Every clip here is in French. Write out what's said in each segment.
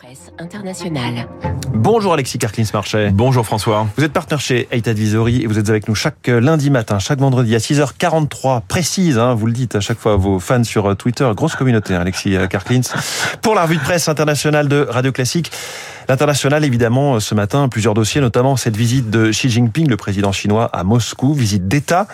Presse internationale. Bonjour Alexis Karklins-Marchais. Bonjour François. Vous êtes partenaire chez Eight Advisory et vous êtes avec nous chaque lundi matin, chaque vendredi à 6h43 précise, hein, vous le dites à chaque fois à vos fans sur Twitter, grosse communauté hein, Alexis Karklins, pour la revue de presse internationale de Radio Classique. L'international, évidemment, ce matin, plusieurs dossiers, notamment cette visite de Xi Jinping, le président chinois, à Moscou, visite d'État.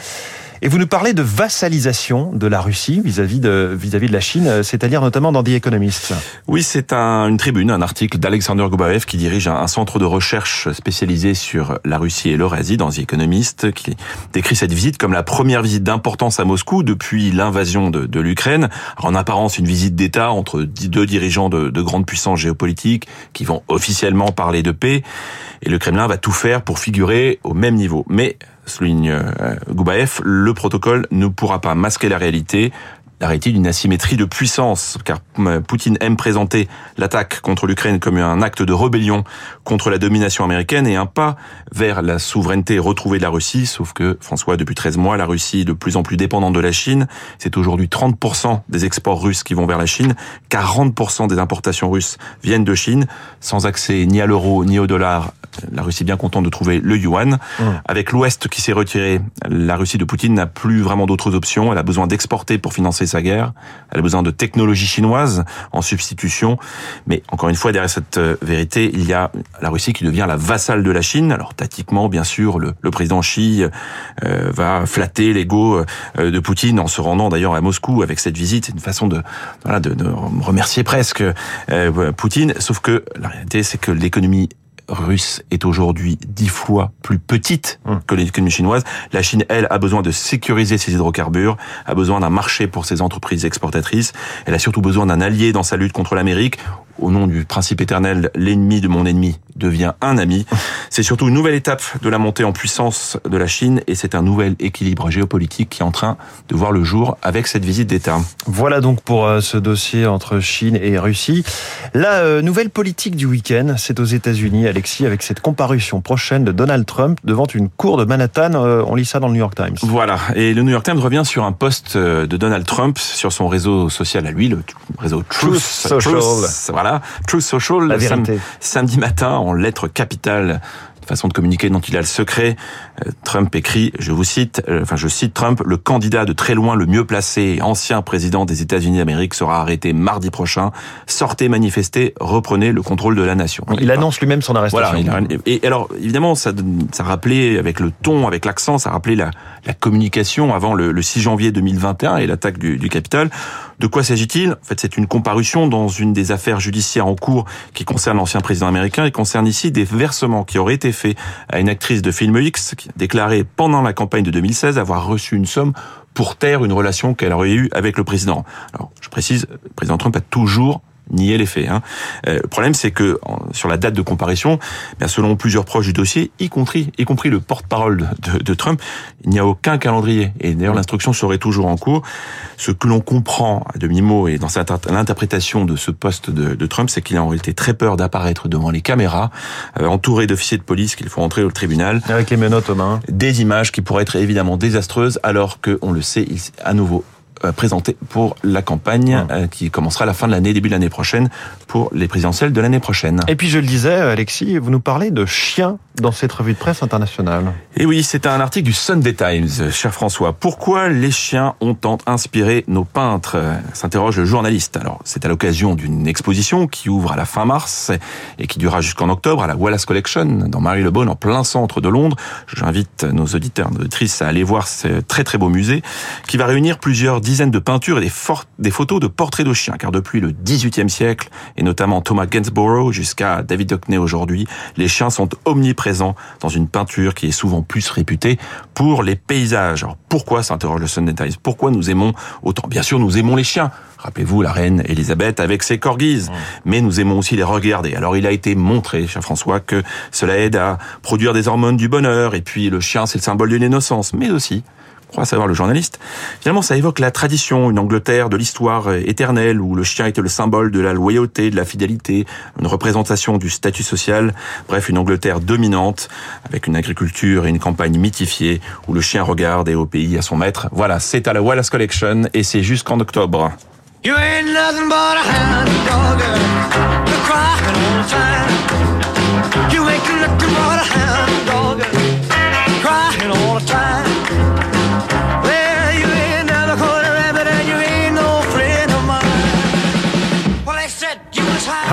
Et vous nous parlez de vassalisation de la Russie vis-à-vis de, vis-à-vis de la Chine, c'est-à-dire notamment dans The Economist. Oui, c'est un, une tribune, un article d'Alexander Gubaev qui dirige un, un, centre de recherche spécialisé sur la Russie et l'Eurasie dans The Economist, qui décrit cette visite comme la première visite d'importance à Moscou depuis l'invasion de, de l'Ukraine. En apparence, une visite d'État entre deux dirigeants de, de grandes puissances géopolitiques qui vont officiellement parler de paix. Et le Kremlin va tout faire pour figurer au même niveau. Mais souligne euh, Goubaev, le protocole ne pourra pas masquer la réalité la réalité d'une asymétrie de puissance, car euh, Poutine aime présenter l'attaque contre l'Ukraine comme un acte de rébellion contre la domination américaine et un pas vers la souveraineté retrouvée de la Russie, sauf que, François, depuis 13 mois, la Russie est de plus en plus dépendante de la Chine. C'est aujourd'hui 30% des exports russes qui vont vers la Chine, 40% des importations russes viennent de Chine, sans accès ni à l'euro ni au dollar. La Russie est bien contente de trouver le yuan. Mmh. Avec l'Ouest qui s'est retiré, la Russie de Poutine n'a plus vraiment d'autres options. Elle a besoin d'exporter pour financer sa guerre. Elle a besoin de technologie chinoise en substitution. Mais encore une fois, derrière cette vérité, il y a la Russie qui devient la vassale de la Chine. Alors tactiquement, bien sûr, le, président Xi euh, va flatter l'ego euh, de Poutine en se rendant d'ailleurs à Moscou avec cette visite. C'est une façon de, voilà, de, remercier presque euh, Poutine. Sauf que la réalité, c'est que l'économie russe est aujourd'hui dix fois plus petite que l'économie chinoise. La Chine, elle, a besoin de sécuriser ses hydrocarbures, a besoin d'un marché pour ses entreprises exportatrices. Elle a surtout besoin d'un allié dans sa lutte contre l'Amérique. Au nom du principe éternel, l'ennemi de mon ennemi devient un ami. C'est surtout une nouvelle étape de la montée en puissance de la Chine et c'est un nouvel équilibre géopolitique qui est en train de voir le jour avec cette visite d'État. Voilà donc pour ce dossier entre Chine et Russie. La nouvelle politique du week-end, c'est aux États-Unis, Alexis, avec cette comparution prochaine de Donald Trump devant une cour de Manhattan. On lit ça dans le New York Times. Voilà. Et le New York Times revient sur un post de Donald Trump sur son réseau social à lui, le réseau Truth, Truth Social. Truth, voilà. Truth Social, La sam vérité. samedi matin, en lettres capitales, façon de communiquer dont il a le secret. Trump écrit, je vous cite, enfin je cite Trump, le candidat de très loin le mieux placé, ancien président des États-Unis d'Amérique sera arrêté mardi prochain. Sortez manifester, reprenez le contrôle de la nation. Il, il annonce lui-même son arrestation. Voilà. Et alors évidemment, ça, ça rappelait avec le ton, avec l'accent, ça rappelait la, la communication avant le, le, 6 janvier 2021 et l'attaque du, du Capitole. De quoi s'agit-il? En fait, c'est une comparution dans une des affaires judiciaires en cours qui concerne l'ancien président américain et concerne ici des versements qui auraient été faits à une actrice de film X qui a déclaré pendant la campagne de 2016 avoir reçu une somme pour taire une relation qu'elle aurait eue avec le président. Alors, je précise, le président Trump a toujours nier les faits. Hein. Euh, le problème, c'est que sur la date de comparution, bien selon plusieurs proches du dossier, y compris, y compris le porte-parole de, de, de, Trump, il n'y a aucun calendrier. Et d'ailleurs, l'instruction serait toujours en cours. Ce que l'on comprend à demi-mot et dans l'interprétation de ce poste de, de Trump, c'est qu'il a en réalité très peur d'apparaître devant les caméras, euh, entouré d'officiers de police qu'il faut entrer au tribunal. Avec les menottes aux mains. Des images qui pourraient être évidemment désastreuses, alors que, on le sait, il à nouveau présenté pour la campagne mmh. qui commencera à la fin de l'année, début de l'année prochaine, pour les présidentielles de l'année prochaine. Et puis je le disais, Alexis, vous nous parlez de chiens dans cette revue de presse internationale. Et oui, c'est un article du Sunday Times, cher François. Pourquoi les chiens ont tant inspiré nos peintres s'interroge le journaliste. Alors, c'est à l'occasion d'une exposition qui ouvre à la fin mars et qui durera jusqu'en octobre à la Wallace Collection dans Marylebone, en plein centre de Londres. J'invite nos auditeurs et auditrices à aller voir ce très très beau musée qui va réunir plusieurs dizaines de peintures et des, des photos de portraits de chiens, car depuis le XVIIIe siècle, et notamment Thomas Gainsborough jusqu'à David Hockney aujourd'hui, les chiens sont omniprésents dans une peinture qui est souvent plus réputée pour les paysages. Alors pourquoi, s'interroge le Sunday Times, pourquoi nous aimons autant? Bien sûr, nous aimons les chiens. Rappelez-vous la reine Elisabeth avec ses corgis, mais nous aimons aussi les regarder. Alors il a été montré, cher François, que cela aide à produire des hormones du bonheur, et puis le chien c'est le symbole de l'innocence, mais aussi crois savoir le journaliste, finalement ça évoque la tradition, une Angleterre de l'histoire éternelle où le chien était le symbole de la loyauté, de la fidélité, une représentation du statut social, bref une Angleterre dominante avec une agriculture et une campagne mythifiée où le chien regarde et obéit à son maître. Voilà, c'est à la Wallace Collection et c'est jusqu'en octobre.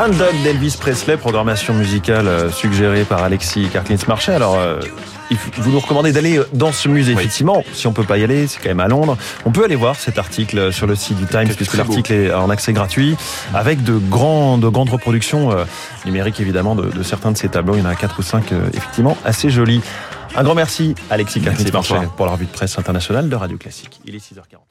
Handel d'Elvis Presley, programmation musicale euh, suggérée par Alexis Karklins Marchais. Alors, euh, vous nous recommandez d'aller dans ce musée. Effectivement, si on peut pas y aller, c'est quand même à Londres. On peut aller voir cet article sur le site du Times, puisque l'article est en accès gratuit, avec de grandes, grandes reproductions euh, numériques, évidemment, de, de, certains de ces tableaux. Il y en a quatre ou cinq, effectivement, assez jolis. Un grand merci, Alexis Marchais, pour la revue de presse internationale de Radio Classique. Il est 6h40.